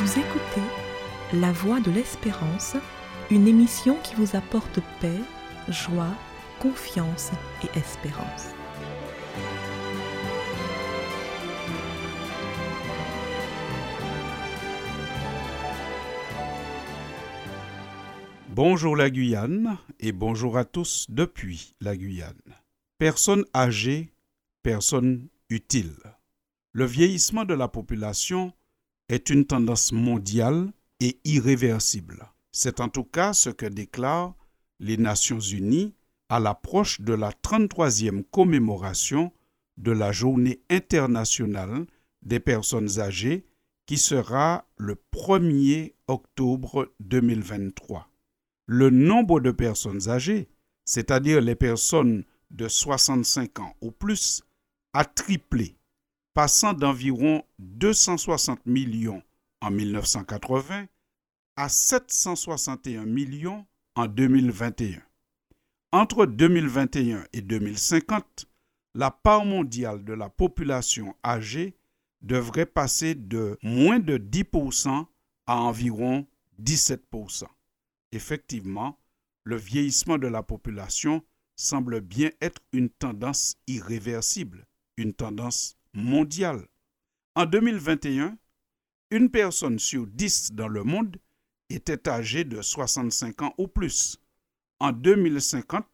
Vous écoutez La Voix de l'Espérance, une émission qui vous apporte paix, joie, confiance et espérance. Bonjour la Guyane et bonjour à tous depuis la Guyane. Personnes âgées, personnes utiles. Le vieillissement de la population est une tendance mondiale et irréversible. C'est en tout cas ce que déclarent les Nations Unies à l'approche de la 33e commémoration de la Journée internationale des personnes âgées qui sera le 1er octobre 2023. Le nombre de personnes âgées, c'est-à-dire les personnes de 65 ans ou plus, a triplé passant d'environ 260 millions en 1980 à 761 millions en 2021. Entre 2021 et 2050, la part mondiale de la population âgée devrait passer de moins de 10% à environ 17%. Effectivement, le vieillissement de la population semble bien être une tendance irréversible, une tendance mondiale. En 2021, une personne sur 10 dans le monde était âgée de 65 ans ou plus. En 2050,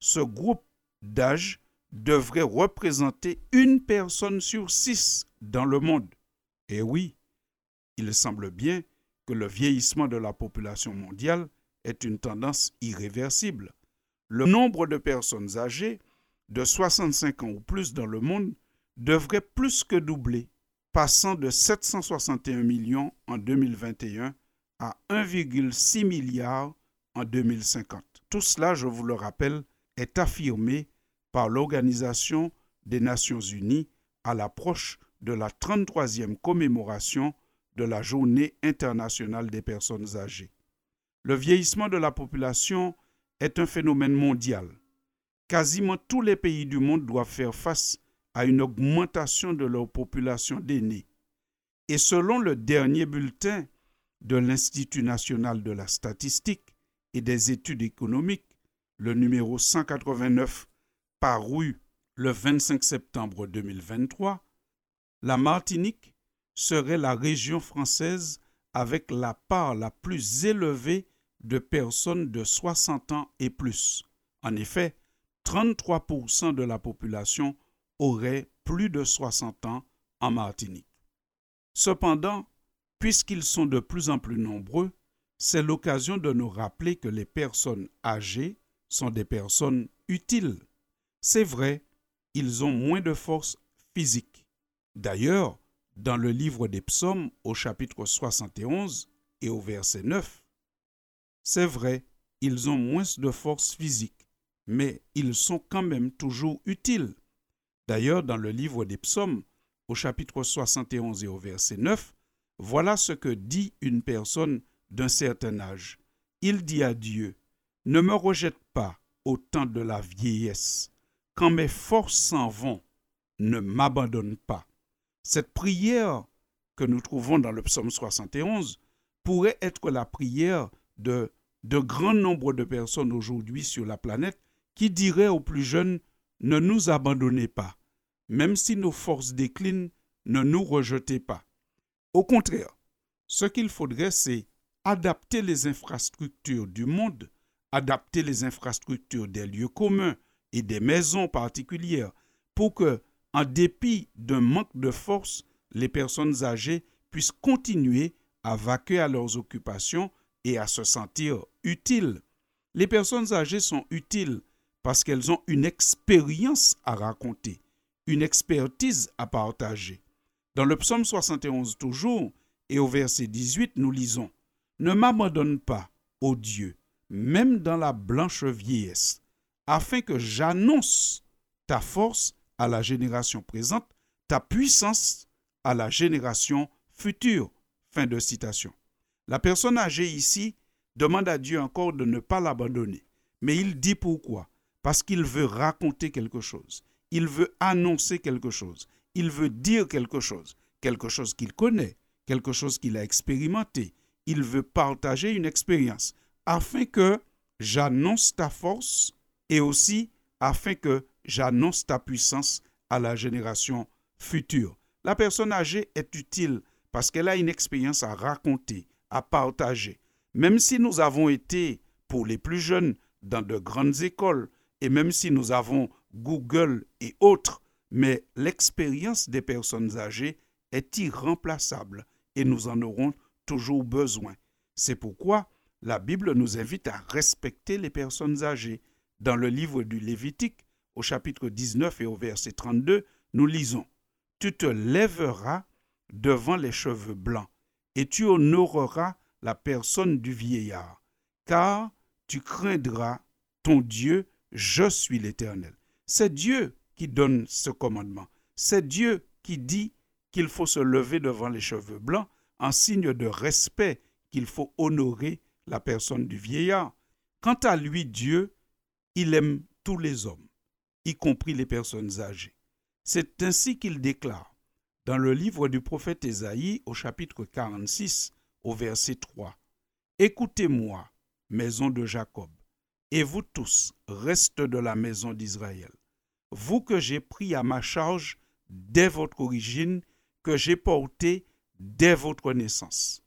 ce groupe d'âge devrait représenter une personne sur 6 dans le monde. Et oui, il semble bien que le vieillissement de la population mondiale est une tendance irréversible. Le nombre de personnes âgées de 65 ans ou plus dans le monde devrait plus que doubler, passant de 761 millions en 2021 à 1,6 milliard en 2050. Tout cela, je vous le rappelle, est affirmé par l'Organisation des Nations Unies à l'approche de la 33e commémoration de la Journée internationale des personnes âgées. Le vieillissement de la population est un phénomène mondial. Quasiment tous les pays du monde doivent faire face à une augmentation de leur population d'aînés. Et selon le dernier bulletin de l'Institut national de la statistique et des études économiques, le numéro 189 paru le 25 septembre 2023, la Martinique serait la région française avec la part la plus élevée de personnes de 60 ans et plus. En effet, 33% de la population auraient plus de 60 ans en Martinique. Cependant, puisqu'ils sont de plus en plus nombreux, c'est l'occasion de nous rappeler que les personnes âgées sont des personnes utiles. C'est vrai, ils ont moins de force physique. D'ailleurs, dans le livre des psaumes au chapitre 71 et au verset 9, c'est vrai, ils ont moins de force physique, mais ils sont quand même toujours utiles. D'ailleurs, dans le livre des psaumes, au chapitre 71 et au verset 9, voilà ce que dit une personne d'un certain âge. Il dit à Dieu, Ne me rejette pas au temps de la vieillesse. Quand mes forces s'en vont, ne m'abandonne pas. Cette prière que nous trouvons dans le psaume 71 pourrait être la prière de de grand nombre de personnes aujourd'hui sur la planète qui diraient aux plus jeunes ne nous abandonnez pas. Même si nos forces déclinent, ne nous rejetez pas. Au contraire, ce qu'il faudrait, c'est adapter les infrastructures du monde, adapter les infrastructures des lieux communs et des maisons particulières pour que, en dépit d'un manque de force, les personnes âgées puissent continuer à vaquer à leurs occupations et à se sentir utiles. Les personnes âgées sont utiles parce qu'elles ont une expérience à raconter, une expertise à partager. Dans le psaume 71 toujours, et au verset 18, nous lisons Ne m'abandonne pas, ô Dieu, même dans la blanche vieillesse, afin que j'annonce ta force à la génération présente, ta puissance à la génération future. Fin de citation. La personne âgée ici demande à Dieu encore de ne pas l'abandonner. Mais il dit pourquoi Parce qu'il veut raconter quelque chose. Il veut annoncer quelque chose. Il veut dire quelque chose. Quelque chose qu'il connaît, quelque chose qu'il a expérimenté. Il veut partager une expérience afin que j'annonce ta force et aussi afin que j'annonce ta puissance à la génération future. La personne âgée est utile parce qu'elle a une expérience à raconter, à partager. Même si nous avons été, pour les plus jeunes, dans de grandes écoles, et même si nous avons Google et autres, mais l'expérience des personnes âgées est irremplaçable et nous en aurons toujours besoin. C'est pourquoi la Bible nous invite à respecter les personnes âgées. Dans le livre du Lévitique, au chapitre 19 et au verset 32, nous lisons Tu te lèveras devant les cheveux blancs, et tu honoreras la personne du vieillard, car tu craindras ton Dieu, je suis l'Éternel. C'est Dieu qui donne ce commandement. C'est Dieu qui dit qu'il faut se lever devant les cheveux blancs en signe de respect qu'il faut honorer la personne du vieillard. Quant à lui, Dieu, il aime tous les hommes, y compris les personnes âgées. C'est ainsi qu'il déclare dans le livre du prophète Ésaïe au chapitre 46 au verset 3. Écoutez-moi, maison de Jacob, et vous tous, reste de la maison d'Israël, vous que j'ai pris à ma charge dès votre origine, que j'ai porté dès votre naissance.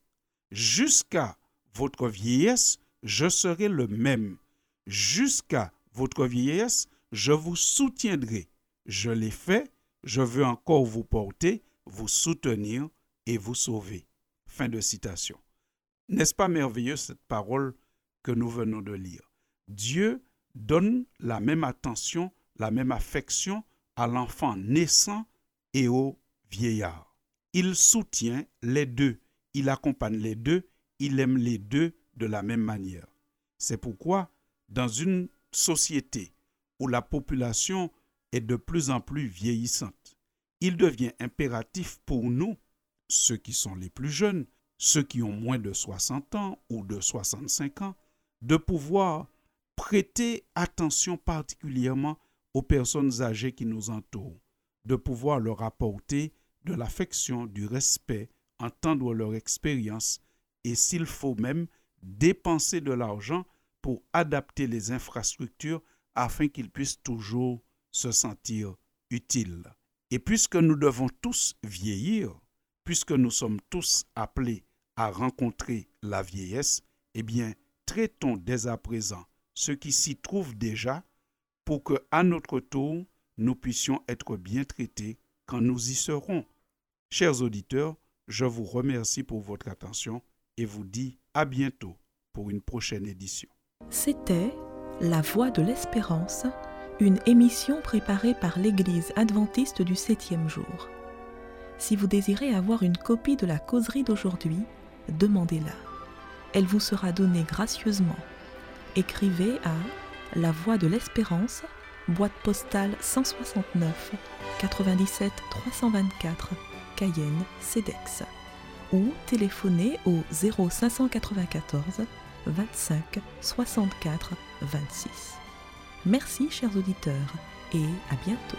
Jusqu'à votre vieillesse, je serai le même. Jusqu'à votre vieillesse, je vous soutiendrai. Je l'ai fait, je veux encore vous porter, vous soutenir et vous sauver. Fin de citation. N'est-ce pas merveilleux cette parole que nous venons de lire? Dieu donne la même attention, la même affection à l'enfant naissant et au vieillard. Il soutient les deux, il accompagne les deux, il aime les deux de la même manière. C'est pourquoi, dans une société où la population est de plus en plus vieillissante, il devient impératif pour nous, ceux qui sont les plus jeunes, ceux qui ont moins de 60 ans ou de 65 ans, de pouvoir prêter attention particulièrement aux personnes âgées qui nous entourent, de pouvoir leur apporter de l'affection, du respect, entendre leur expérience et s'il faut même dépenser de l'argent pour adapter les infrastructures afin qu'ils puissent toujours se sentir utiles. Et puisque nous devons tous vieillir, puisque nous sommes tous appelés à rencontrer la vieillesse, eh bien, traitons dès à présent ceux qui s'y trouvent déjà pour que, à notre tour, nous puissions être bien traités quand nous y serons. Chers auditeurs, je vous remercie pour votre attention et vous dis à bientôt pour une prochaine édition. C'était La Voix de l'Espérance, une émission préparée par l'Église adventiste du septième jour. Si vous désirez avoir une copie de la causerie d'aujourd'hui, demandez-la. Elle vous sera donnée gracieusement. Écrivez à La Voix de l'Espérance, boîte postale 169 97 324 Cayenne, CEDEX ou téléphonez au 0594 25 64 26. Merci chers auditeurs et à bientôt.